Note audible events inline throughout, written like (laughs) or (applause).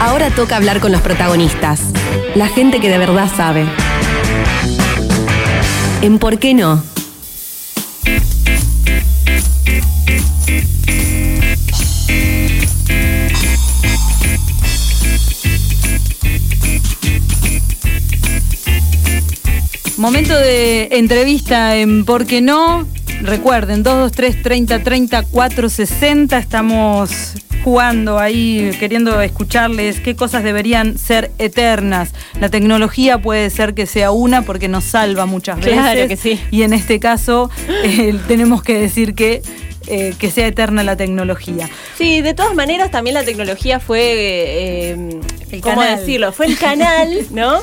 Ahora toca hablar con los protagonistas, la gente que de verdad sabe. En ¿Por qué no? Momento de entrevista en ¿Por qué no? Recuerden, 223 30 30 460. Estamos jugando ahí, queriendo escucharles qué cosas deberían ser eternas. La tecnología puede ser que sea una porque nos salva muchas veces. Claro que sí. Y en este caso eh, tenemos que decir que eh, que sea eterna la tecnología. Sí, de todas maneras también la tecnología fue, eh, El ¿cómo canal. decirlo? Fue el canal, (laughs) ¿no?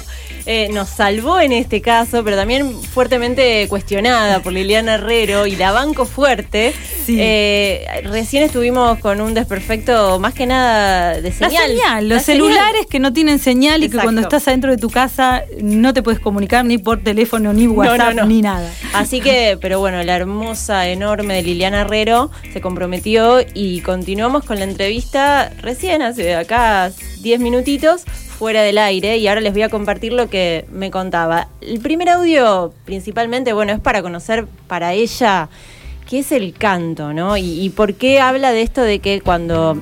Eh, nos salvó en este caso, pero también fuertemente cuestionada por Liliana Herrero y la banco fuerte. Sí. Eh, recién estuvimos con un desperfecto más que nada de La señal. La los señal. celulares que no tienen señal y que cuando estás adentro de tu casa no te puedes comunicar ni por teléfono, ni WhatsApp, no. ni nada. Así que, pero bueno, la hermosa, enorme de Liliana Herrero se comprometió y continuamos con la entrevista recién, hace acá 10 minutitos, fuera del aire, y ahora les voy a compartir lo que me contaba. El primer audio, principalmente, bueno, es para conocer para ella qué es el canto, ¿no? Y, por qué habla de esto de que cuando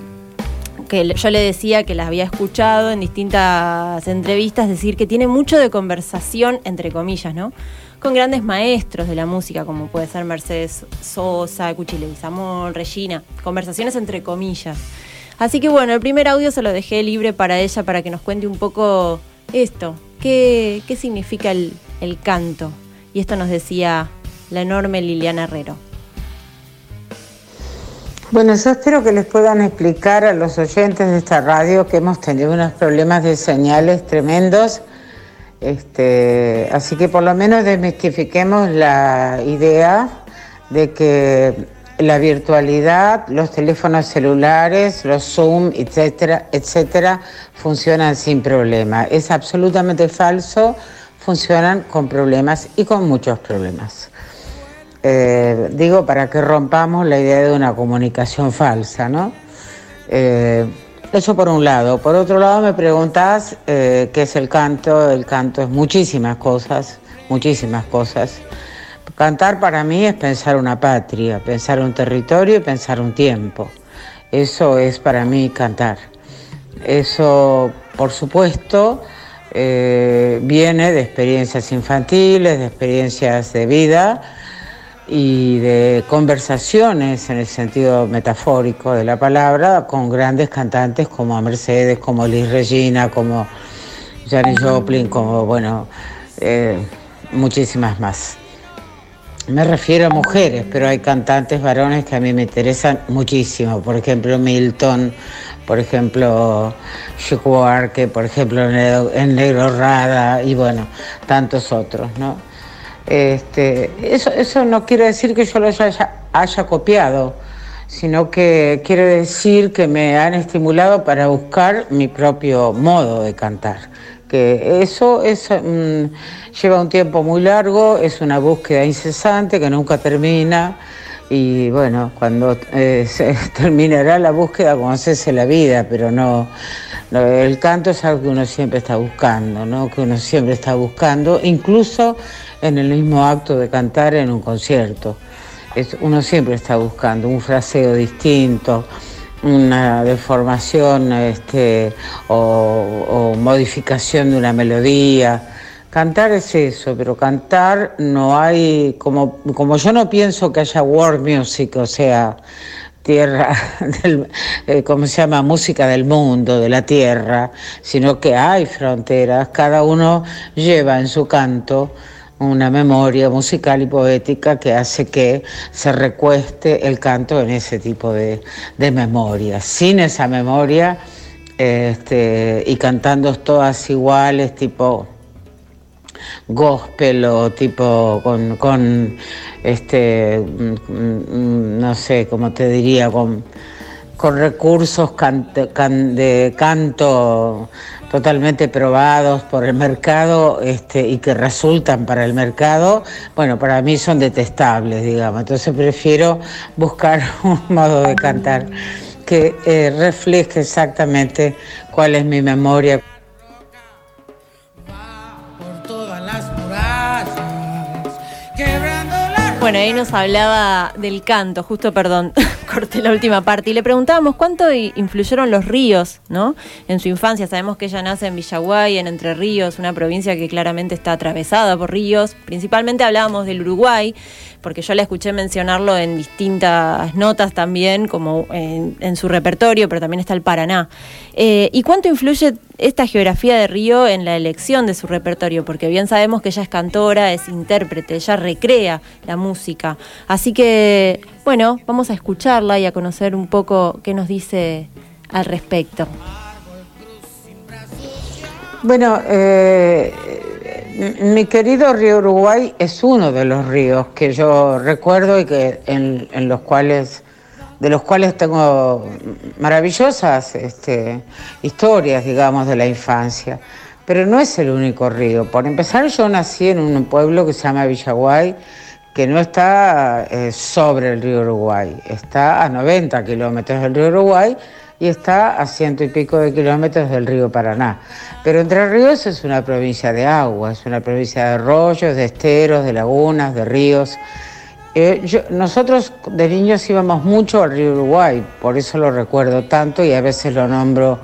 que yo le decía que las había escuchado en distintas entrevistas decir que tiene mucho de conversación, entre comillas, ¿no? Con grandes maestros de la música, como puede ser Mercedes Sosa, Cuchi Leguizamón, Regina. Conversaciones entre comillas. Así que bueno, el primer audio se lo dejé libre para ella para que nos cuente un poco esto. ¿Qué, qué significa el, el canto? Y esto nos decía la enorme Liliana Herrero. Bueno, yo espero que les puedan explicar a los oyentes de esta radio que hemos tenido unos problemas de señales tremendos. Este, así que por lo menos desmistifiquemos la idea de que la virtualidad, los teléfonos celulares, los Zoom, etcétera, etcétera, funcionan sin problema. Es absolutamente falso, funcionan con problemas y con muchos problemas. Eh, digo, para que rompamos la idea de una comunicación falsa, ¿no? Eh, eso por un lado. Por otro lado, me preguntas eh, qué es el canto. El canto es muchísimas cosas, muchísimas cosas. Cantar para mí es pensar una patria, pensar un territorio y pensar un tiempo. Eso es para mí cantar. Eso, por supuesto, viene de experiencias infantiles, de experiencias de vida y de conversaciones en el sentido metafórico de la palabra con grandes cantantes como Mercedes, como Liz Regina, como Janis Joplin, como, bueno, eh, muchísimas más. Me refiero a mujeres, pero hay cantantes varones que a mí me interesan muchísimo. Por ejemplo, Milton, por ejemplo, Chico Buarque, por ejemplo, el Negro Rada y bueno, tantos otros, ¿no? Este, eso, eso no quiere decir que yo haya, haya copiado, sino que quiere decir que me han estimulado para buscar mi propio modo de cantar. Que eso es, mm, lleva un tiempo muy largo, es una búsqueda incesante que nunca termina. Y bueno, cuando eh, (laughs) se terminará la búsqueda, como cese la vida, pero no, el canto es algo que uno siempre está buscando, ¿no? que uno siempre está buscando, incluso en el mismo acto de cantar en un concierto. Es- uno siempre está buscando un fraseo distinto, una deformación este, o modificación de una melodía. Cantar es eso, pero cantar no hay, como, como yo no pienso que haya world music, o sea, tierra, (laughs) del, eh, ¿cómo se llama? Música del mundo, de la tierra, sino que hay fronteras, cada uno lleva en su canto una memoria musical y poética que hace que se recueste el canto en ese tipo de, de memoria. Sin esa memoria este, y cantando todas iguales, tipo gospel o tipo con, este, mm, mm, no sé, cómo te diría, con, con recursos de canto totalmente probados por el mercado este, y que resultan para el mercado, bueno, para mí son detestables, digamos. Entonces prefiero buscar (laughs) un modo de cantar que eh, refleje exactamente cuál es mi memoria. Bueno, ahí nos hablaba del canto, justo, perdón, corté la última parte, y le preguntábamos cuánto influyeron los ríos, ¿no? En su infancia, sabemos que ella nace en Villaguay, en Entre Ríos, una provincia que claramente está atravesada por ríos, principalmente hablábamos del Uruguay, porque yo la escuché mencionarlo en distintas notas también, como en, su repertorio, pero también está el Paraná. Eh, ¿Y cuánto influye esta geografía de Río en la elección de su repertorio? Porque bien sabemos que ella es cantora, es intérprete, ella recrea la música. Así que, bueno, vamos a escucharla y a conocer un poco qué nos dice al respecto. Bueno, eh, mi querido río Uruguay es uno de los ríos que yo recuerdo y que en, los cuales de los cuales tengo maravillosas este, historias, digamos, de la infancia. Pero no es el único río. Por empezar, yo nací en un pueblo que se llama Villaguay, que no está eh, sobre el río Uruguay, está a 90 kilómetros del río Uruguay y está a ciento y pico de kilómetros del río Paraná. Pero Entre Ríos es una provincia de agua, es una provincia de arroyos, de esteros, de lagunas, de ríos. Eh, nosotros de niños íbamos mucho al río Uruguay, por eso lo recuerdo tanto y a veces lo nombro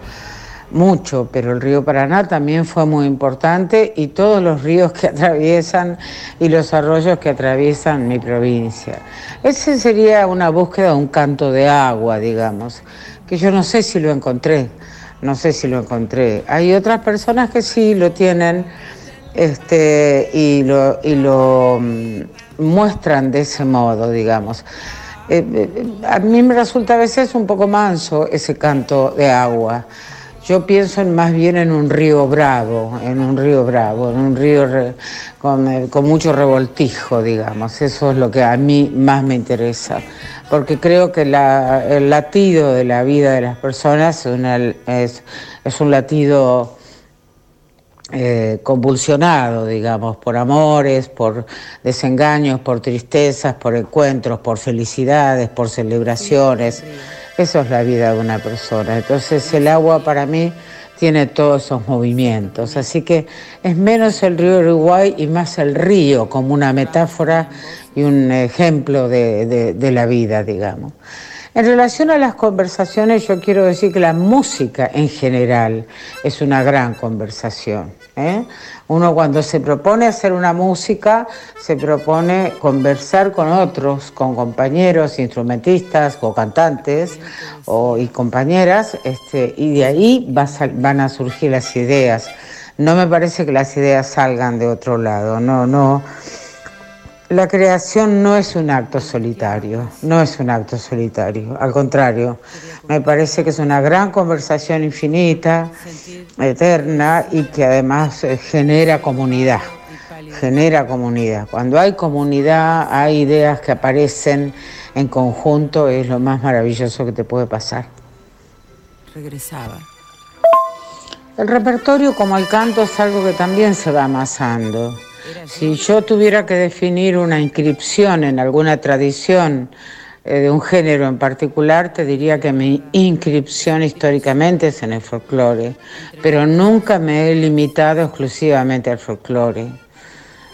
mucho, pero el río Paraná también fue muy importante y todos los ríos que (laughs) atraviesan y los arroyos que atraviesan mi provincia. Ese sería una búsqueda, un canto de agua, digamos que yo no sé si lo encontré, no sé si lo encontré. Hay otras personas que sí lo tienen este, y lo, y lo mm, muestran de ese modo, digamos. Eh, eh, a mí me resulta a veces un poco manso ese canto de agua. Yo pienso más bien en un río bravo, en un río bravo, en un río con, eh, con, mucho revoltijo, digamos. Eso es lo que a mí más me interesa porque creo que el latido de la vida de las personas es, un latido eh, convulsionado, digamos, por amores, por desengaños, por tristezas, por encuentros, por felicidades, por celebraciones. Eso es la vida de una persona. Entonces el agua para mí tiene todos esos movimientos. Así que es menos el río Uruguay y más el río como una metáfora y un ejemplo de, la vida, digamos. En relación a las conversaciones, yo quiero decir que la música en general es una gran conversación. ¿Eh? Uno cuando se propone hacer una música, se propone conversar con otros, con compañeros, instrumentistas o cantantes o, y compañeras, este, y de ahí van a surgir las ideas. No me parece que las ideas salgan de otro lado, no, no. La creación no es un acto solitario, no es un acto solitario, al contrario, me parece que es una gran conversación infinita, eterna y que además eh, genera comunidad, genera comunidad. Cuando hay comunidad, hay ideas que aparecen en conjunto, es lo más maravilloso que te puede pasar. Regresaba. El repertorio como el canto es algo que también se va amasando. Si yo tuviera que definir una inscripción en alguna tradición eh, de un género en particular, te diría que mi inscripción históricamente es en el folclore, pero nunca me he limitado exclusivamente al folclore.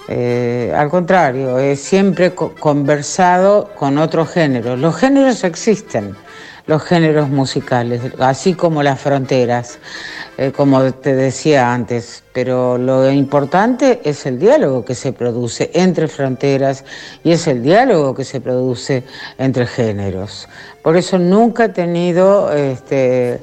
Eh, al contrario, he siempre conversado con otros géneros. Los géneros existen, los géneros musicales, así como las fronteras. Eh, como te decía antes, pero lo importante es el diálogo que se produce entre fronteras y es el diálogo que se produce entre géneros. Por eso nunca he tenido este,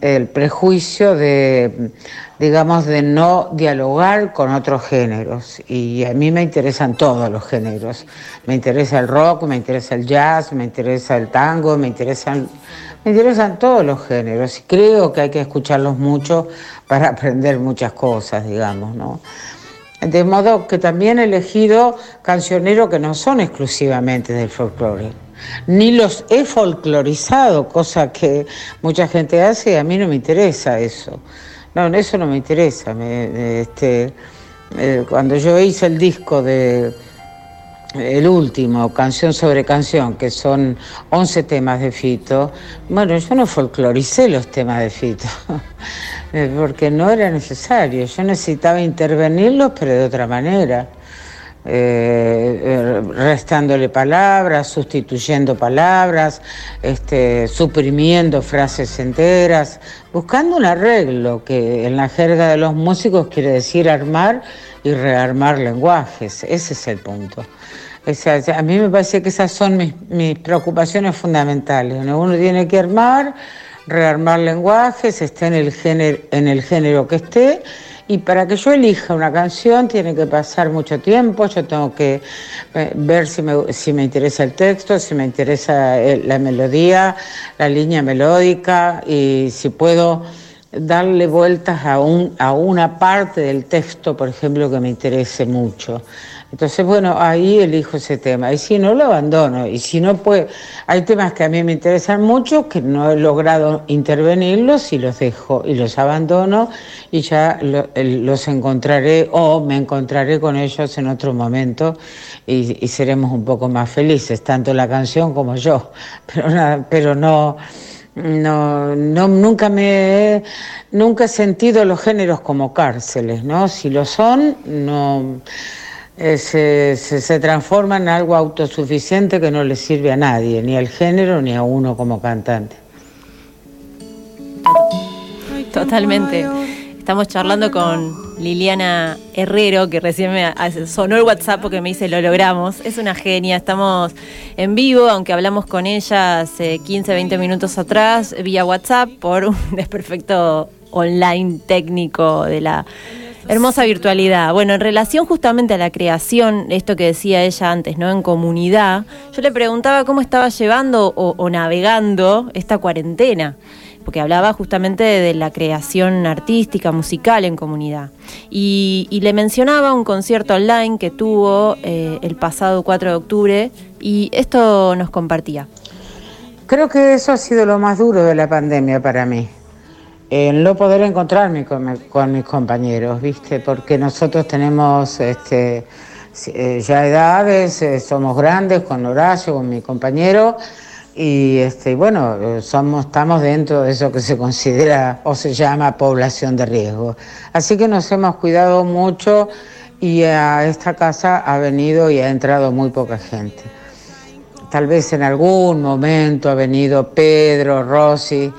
el prejuicio de, digamos, de no dialogar con otros géneros. Y a mí me interesan todos los géneros. Me interesa el rock, me interesa el jazz, me interesa el tango, me interesan me interesan todos los géneros y creo que hay que escucharlos mucho para (laughs) aprender muchas cosas, digamos, ¿no? De modo que también he elegido cancioneros que no son exclusivamente del folclore, ni los he folclorizado, cosa que mucha gente hace y a mí no me interesa eso. No, eso no me interesa. este, eh, cuando yo hice el disco de el último, Canción sobre Canción, que son 11 temas de Fito, bueno, yo no folcloricé los temas de Fito, (laughs) porque no era necesario, yo necesitaba intervenirlos, pero de otra manera. Eh, eh, restándole palabras, sustituyendo palabras, este, suprimiendo frases enteras, buscando un arreglo que en la jerga de los músicos quiere decir armar y rearmar lenguajes. Ese es el punto. a mí me parece que esas son mis, preocupaciones fundamentales. Uno tiene que armar, rearmar lenguajes, esté en el género, en el género que esté y para que yo elija una canción tiene que pasar mucho tiempo, yo tengo que eh, ver si me, si me interesa el texto, si me interesa eh, la melodía, la línea melódica y si puedo darle vueltas a, un, a una parte del texto, por ejemplo, que me interese mucho. Entonces, bueno, ahí elijo ese tema. Y si no, lo abandono. Y si no, pues hay temas que a mí me interesan mucho, que no he logrado intervenirlos y los dejo y los abandono y ya los encontraré o me encontraré con ellos en otro momento y, seremos un poco más felices, tanto la canción como yo. (laughs) Pero, nada, pero no... No, no, nunca me nunca he sentido los géneros como cárceles, ¿no? Si lo son, no eh, se, se, transforma en algo autosuficiente que no le sirve a nadie, ni al género ni a uno como cantante. Totalmente. Estamos charlando con Liliana Herrero, que recién me sonó el WhatsApp porque me dice lo logramos. Es una genia, estamos en vivo, aunque hablamos con ella hace 15, 20 minutos atrás, vía WhatsApp, por un (laughs) desperfecto online técnico de la Hermosa virtualidad. Bueno, en relación justamente a la creación, esto que decía ella antes, ¿no? En comunidad, yo le preguntaba cómo estaba llevando o, navegando esta cuarentena porque hablaba justamente de, la creación artística, musical en comunidad. Y, le mencionaba un concierto online que tuvo eh, el pasado 4 de octubre y esto nos compartía. Creo que eso ha sido lo más duro de la pandemia para mí en no poder encontrarme con, mis compañeros, ¿viste? Porque nosotros tenemos este, eh, ya edades, eh, somos grandes con Horacio, con mi compañero, y este, bueno, eh, somos, estamos dentro de eso que se (laughs) considera o se llama población de riesgo. Así que nos hemos cuidado mucho y a esta casa ha venido y ha entrado muy poca gente. Tal vez en algún momento ha venido Pedro, Rosy,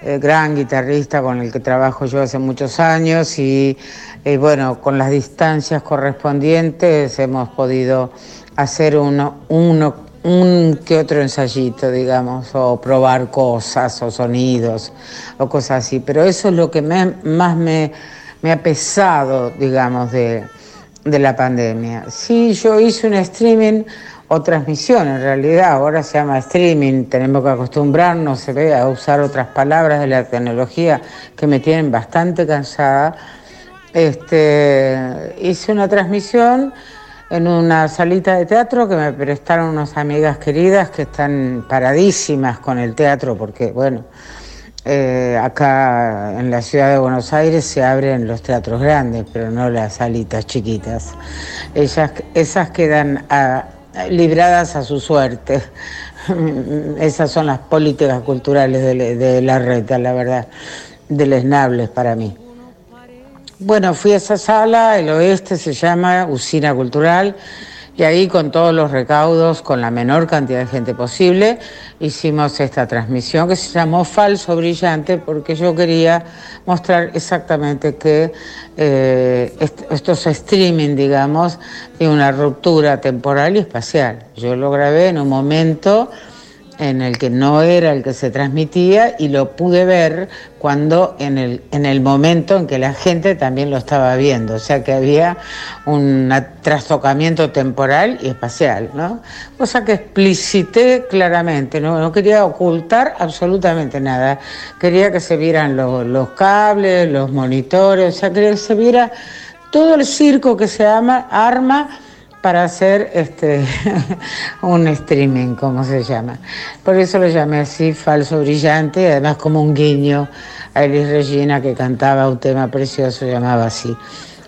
eh, gran guitarrista con el que trabajo yo hace muchos años y eh, bueno, con las distancias correspondientes hemos podido hacer uno, uno, un que otro ensayito, digamos, o probar cosas o sonidos o cosas así. Pero eso es lo que más me, ha pesado, digamos, de, de la pandemia. Sí, yo hice un streaming o transmisión en realidad, ahora se llama streaming, tenemos que acostumbrarnos a usar otras palabras de la tecnología que me tienen bastante cansada. Este, hice una transmisión en una salita de teatro que me prestaron unas amigas queridas que están paradísimas con el teatro porque, bueno, eh, acá en la ciudad de Buenos Aires se abren los teatros grandes, pero no las salitas chiquitas. Ellas, esas quedan a, libradas a su suerte. (laughs) Esas son las políticas culturales de, la reta, la verdad, lesnables para mí. Bueno, fui a esa sala, el oeste se llama Usina Cultural, y ahí con todos los recaudos, con la menor cantidad de gente posible, hicimos esta transmisión que se llamó Falso Brillante porque yo quería mostrar exactamente que eh, estos streaming, digamos, de una ruptura temporal y espacial. Yo lo grabé en un momento en el que no era el que se transmitía y lo pude ver cuando en el, en el momento en que la gente también lo estaba viendo, o sea que había un trastocamiento temporal y espacial, ¿no? Cosa que explicité claramente, no, no quería ocultar absolutamente nada, quería que se vieran los cables, los monitores, o sea, quería que se viera todo el circo que se arma para hacer este (laughs) un streaming, como se llama. Por eso lo llamé así, falso brillante, además como un guiño a Elis Regina que cantaba un tema precioso, llamaba así,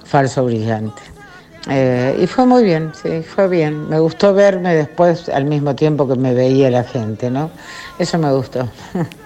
falso brillante. Eh, y fue muy bien, sí, fue bien. Me gustó verme después al mismo tiempo que me veía la gente, ¿no? Eso me gustó. (laughs)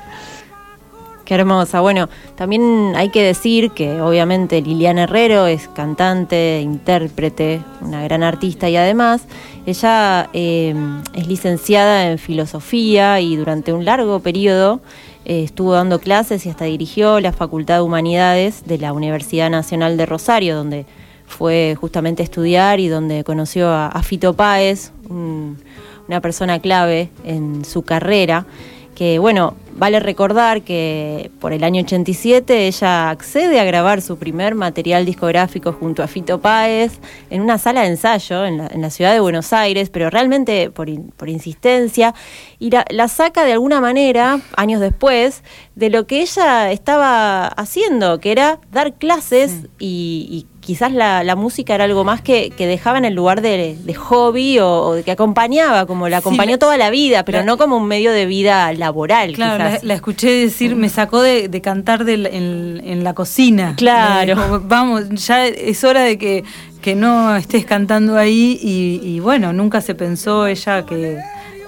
Qué hermosa. Bueno, también hay que decir que obviamente Liliana Herrero es cantante, intérprete, una gran artista y además ella eh, es licenciada en filosofía y durante un largo periodo eh, estuvo dando clases y hasta dirigió la Facultad de Humanidades de la Universidad Nacional de Rosario, donde fue justamente a estudiar y donde conoció a, Fito Páez, una persona clave en su carrera que bueno, vale recordar que por el año 87 ella accede a grabar su primer material discográfico junto a Fito Páez en una sala de ensayo en la, ciudad de Buenos Aires, pero realmente por, insistencia, y la, saca de alguna manera, años después, de lo que ella estaba haciendo, que era dar clases y, quizás la, música era algo más que, dejaba en el lugar de, hobby o, que acompañaba, como la acompañó toda la vida, pero no como un medio de vida laboral. Claro, la, escuché decir, me sacó de, cantar en, la cocina. Claro. Eh, vamos, ya es hora de que, que no estés cantando ahí y bueno, nunca se pensó ella que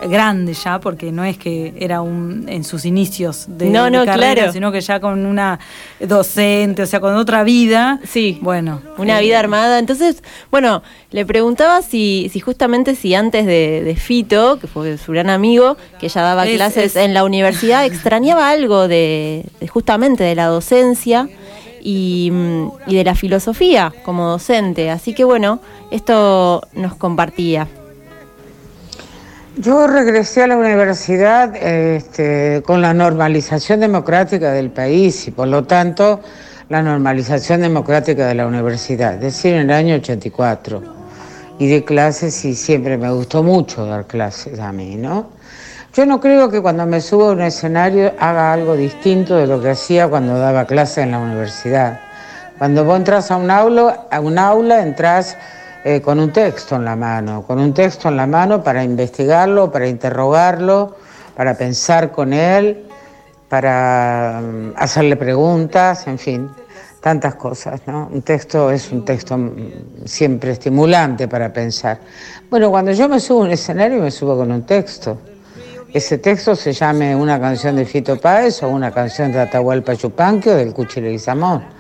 grande ya, porque no es que era un en sus inicios de, no, no, carrera, sino que ya con una docente, o sea, con otra vida. Sí. Bueno. Una vida armada. Entonces, bueno, le preguntaba si, si justamente si antes de, Fito, que fue su gran amigo, que ya daba clases en la universidad, extrañaba algo de, justamente de la docencia. Y, y de la filosofía como docente. Así que bueno, esto nos compartía. Yo regresé a la universidad este, con la normalización democrática del país y por lo tanto la normalización democrática de la universidad, es decir, en el año 84. Y de clases y siempre me gustó mucho dar clases a mí, ¿no? Yo no creo que cuando me subo a un escenario haga algo distinto de lo que hacía cuando daba clases en la universidad. Cuando vos entras a un aula, a un aula entras eh, con un texto en la mano, con un texto en la mano para investigarlo, para interrogarlo, para pensar con él, para mm, hacerle preguntas, en fin, tantas cosas, ¿no? Un texto es un texto mm, siempre estimulante para pensar. Bueno, cuando yo me subo a un escenario me subo con un texto. Ese texto se llame una canción de Fito Páez o una canción de Atahualpa Yupanqui o del y Samón.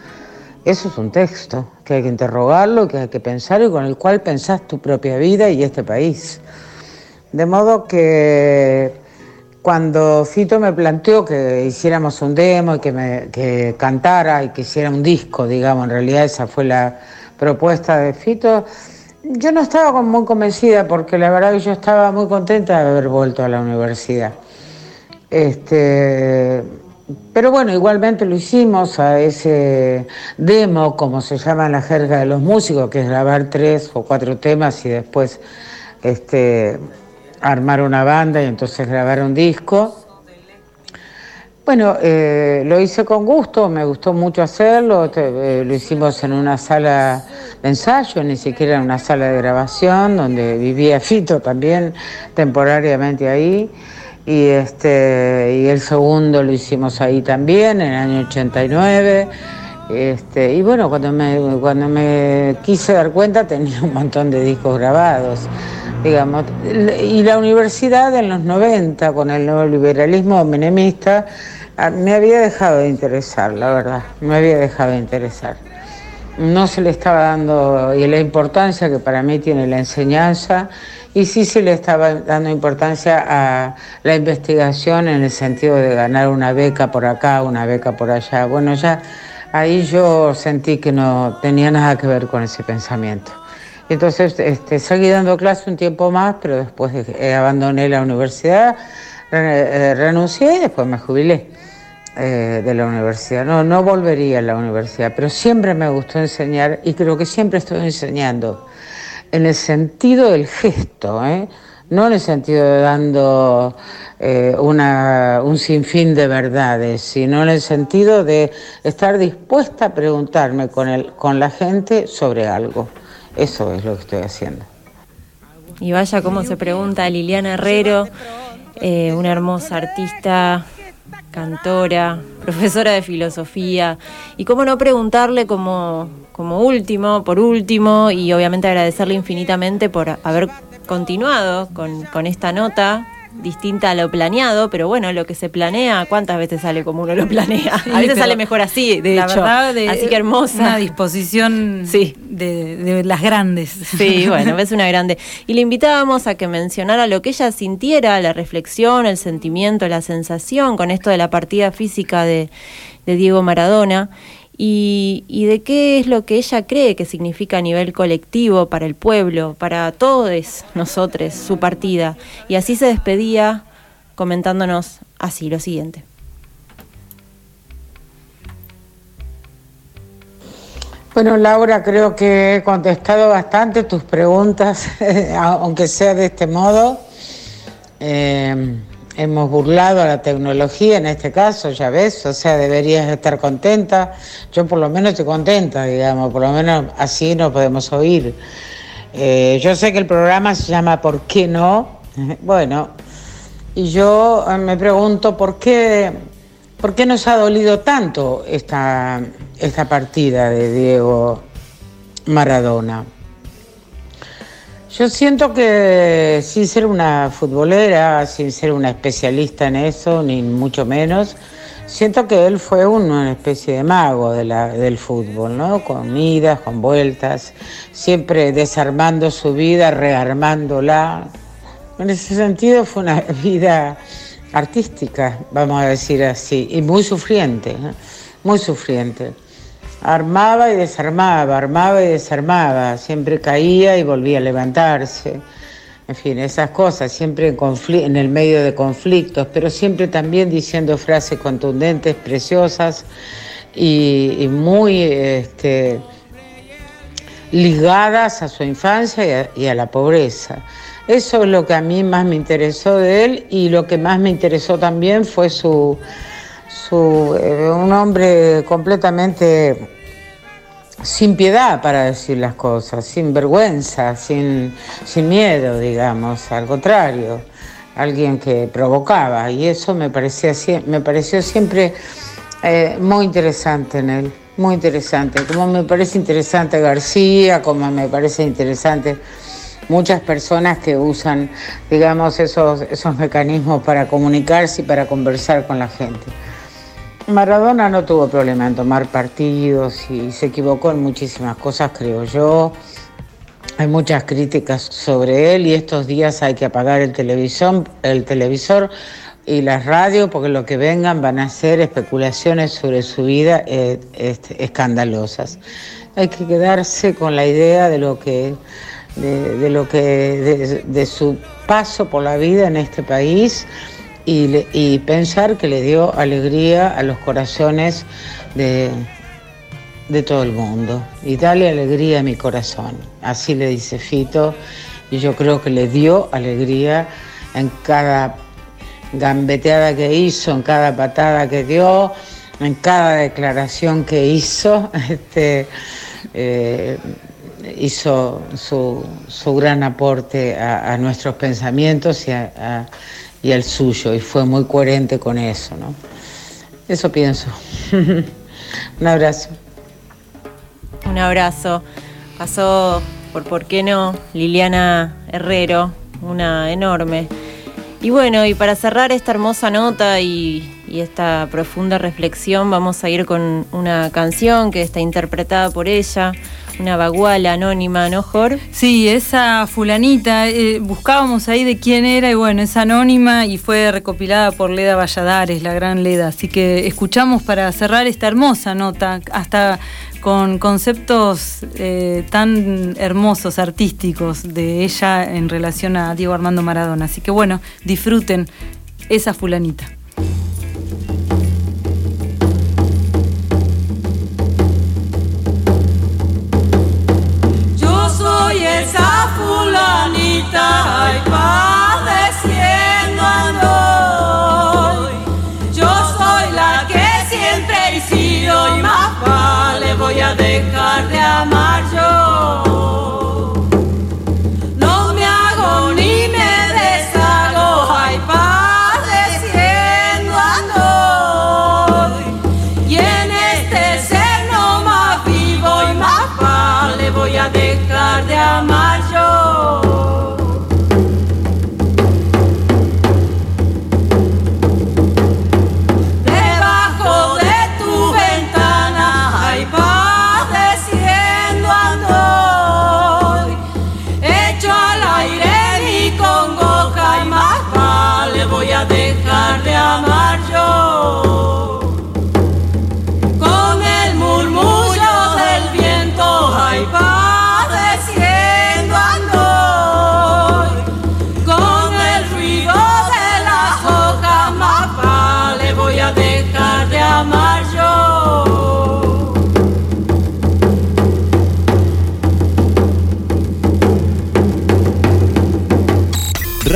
Eso es un texto que hay que interrogarlo, que hay que pensar y con el cual pensás tu propia vida y este país. De modo que cuando Fito me planteó que hiciéramos un demo y que, me, que cantara y que hiciera un disco, digamos, en realidad esa fue la propuesta de Fito, yo no estaba muy convencida porque la verdad que yo estaba muy contenta de haber vuelto a la universidad. Este, pero bueno, igualmente lo hicimos a ese demo, como se llama en la jerga de los músicos, que es grabar tres o cuatro temas y después este, armar una banda y entonces grabar un disco. Bueno, eh, lo hice con gusto, me gustó mucho hacerlo, eh, lo hicimos en una sala de ensayo, ni siquiera en una sala de grabación, donde vivía Fito también temporariamente ahí y este y el segundo lo hicimos ahí también en el año 89 este, y bueno cuando me cuando me quise dar cuenta tenía un montón de discos grabados digamos. Y la universidad en los 90 con el neoliberalismo menemista ah, me había dejado de interesar la verdad me había dejado de interesar. No se le estaba dando y la importancia que para mí tiene la enseñanza y sí se le estaba dando importancia a la investigación en el sentido de ganar una beca por acá, una beca por allá. Bueno, ya ahí yo sentí que no tenía nada que ver con ese pensamiento. Entonces este, seguí dando clase un tiempo más, pero después eh, abandoné la universidad, eh, renuncié y después me jubilé eh, de la universidad. No, no volvería a la universidad, pero siempre me gustó enseñar y creo que siempre estoy enseñando en el sentido del gesto, ¿eh? no en el sentido de dando eh, una, un sinfín de verdades, sino en el sentido de estar dispuesta a preguntarme con, el, con la gente sobre algo. Eso es lo que estoy haciendo. Y vaya cómo se pregunta Liliana Herrero, eh, una hermosa artista cantora, profesora de filosofía. Y cómo no preguntarle como, como último, por último, y obviamente agradecerle infinitamente por haber continuado con, con esta nota distinta a lo planeado, pero bueno, lo que se planea, ¿cuántas veces sale como uno lo planea? a veces sale mejor así, de hecho. así que hermosa. Una disposición sí. de, las grandes. Sí, bueno, es una grande. Y le invitábamos a que mencionara lo que ella sintiera, la reflexión, el sentimiento, la sensación con esto de la partida física de, de Diego Maradona y, de qué es lo que ella cree que significa a nivel colectivo para el pueblo, para todos nosotros, su partida. Y así se despedía comentándonos así lo siguiente. Bueno, Laura, creo que he contestado bastante tus preguntas, (laughs) aunque sea de este modo. Eh, hemos burlado a la tecnología en este caso, ya ves, o sea, deberías estar contenta. Yo por lo menos estoy contenta, digamos, por lo menos así nos podemos oír. Eh, yo sé que el programa se llama ¿Por qué no? (laughs) Bueno, y yo eh, me pregunto por qué, por qué nos ha dolido tanto esta, esta partida de Diego Maradona. Yo siento que sin ser una futbolera, sin ser una especialista en eso, ni mucho menos, siento que él fue una especie de mago del fútbol, ¿no? Con idas, con vueltas, siempre desarmando su vida, rearmándola. En ese sentido fue una (laughs) vida artística, vamos a decir así, y muy sufriente, ¿eh? muy sufriente. Armaba y desarmaba, armaba y desarmaba, siempre caía y volvía a levantarse. En fin, esas cosas, siempre en, el medio de conflictos, pero siempre también diciendo frases contundentes, preciosas y, muy este, ligadas a su infancia y a, la pobreza. Eso es lo que a mí más me interesó de él y lo que más me interesó también fue su, su eh, un hombre completamente sin piedad para decir las cosas, sin vergüenza, sin, sin miedo, digamos, al contrario, alguien que provocaba y eso me, parecía, me pareció siempre eh, muy interesante en él, muy interesante, como me parece interesante García, como me parece interesante muchas personas que usan, digamos, esos, esos mecanismos para comunicarse y para conversar con la gente. Maradona no tuvo problema en tomar partidos y se equivocó en muchísimas cosas, creo yo. Hay muchas críticas sobre él y estos días hay que apagar el televisor, el televisor y la radio porque lo que vengan van a ser especulaciones sobre su vida eh, este, escandalosas. Hay que quedarse con la idea de lo que de, lo que de su paso por la vida en este país y, pensar que le dio alegría a los corazones de, de todo el mundo. Y dale alegría a mi corazón. Así le dice Fito. Y yo creo que le dio alegría en cada gambeteada que hizo, en cada patada que dio, en cada declaración que hizo. (laughs) Este, eh, hizo su, gran aporte a, nuestros pensamientos y a y el suyo, y fue muy coherente con eso, ¿no? Eso pienso. (laughs) Un abrazo. Un abrazo. Pasó por por qué no Liliana Herrero, una enorme. Y bueno, y para cerrar esta hermosa nota y, y, esta profunda reflexión, vamos a ir con una canción que está interpretada por ella, una baguala anónima, ¿no, Jor? Sí, esa fulanita, eh, buscábamos ahí de quién era y bueno, es anónima y fue recopilada por Leda Valladares, la gran Leda. Así que escuchamos para cerrar esta hermosa nota, hasta con conceptos eh, tan hermosos, artísticos de ella en relación a Diego Armando Maradona. Así que bueno, disfruten esa fulanita.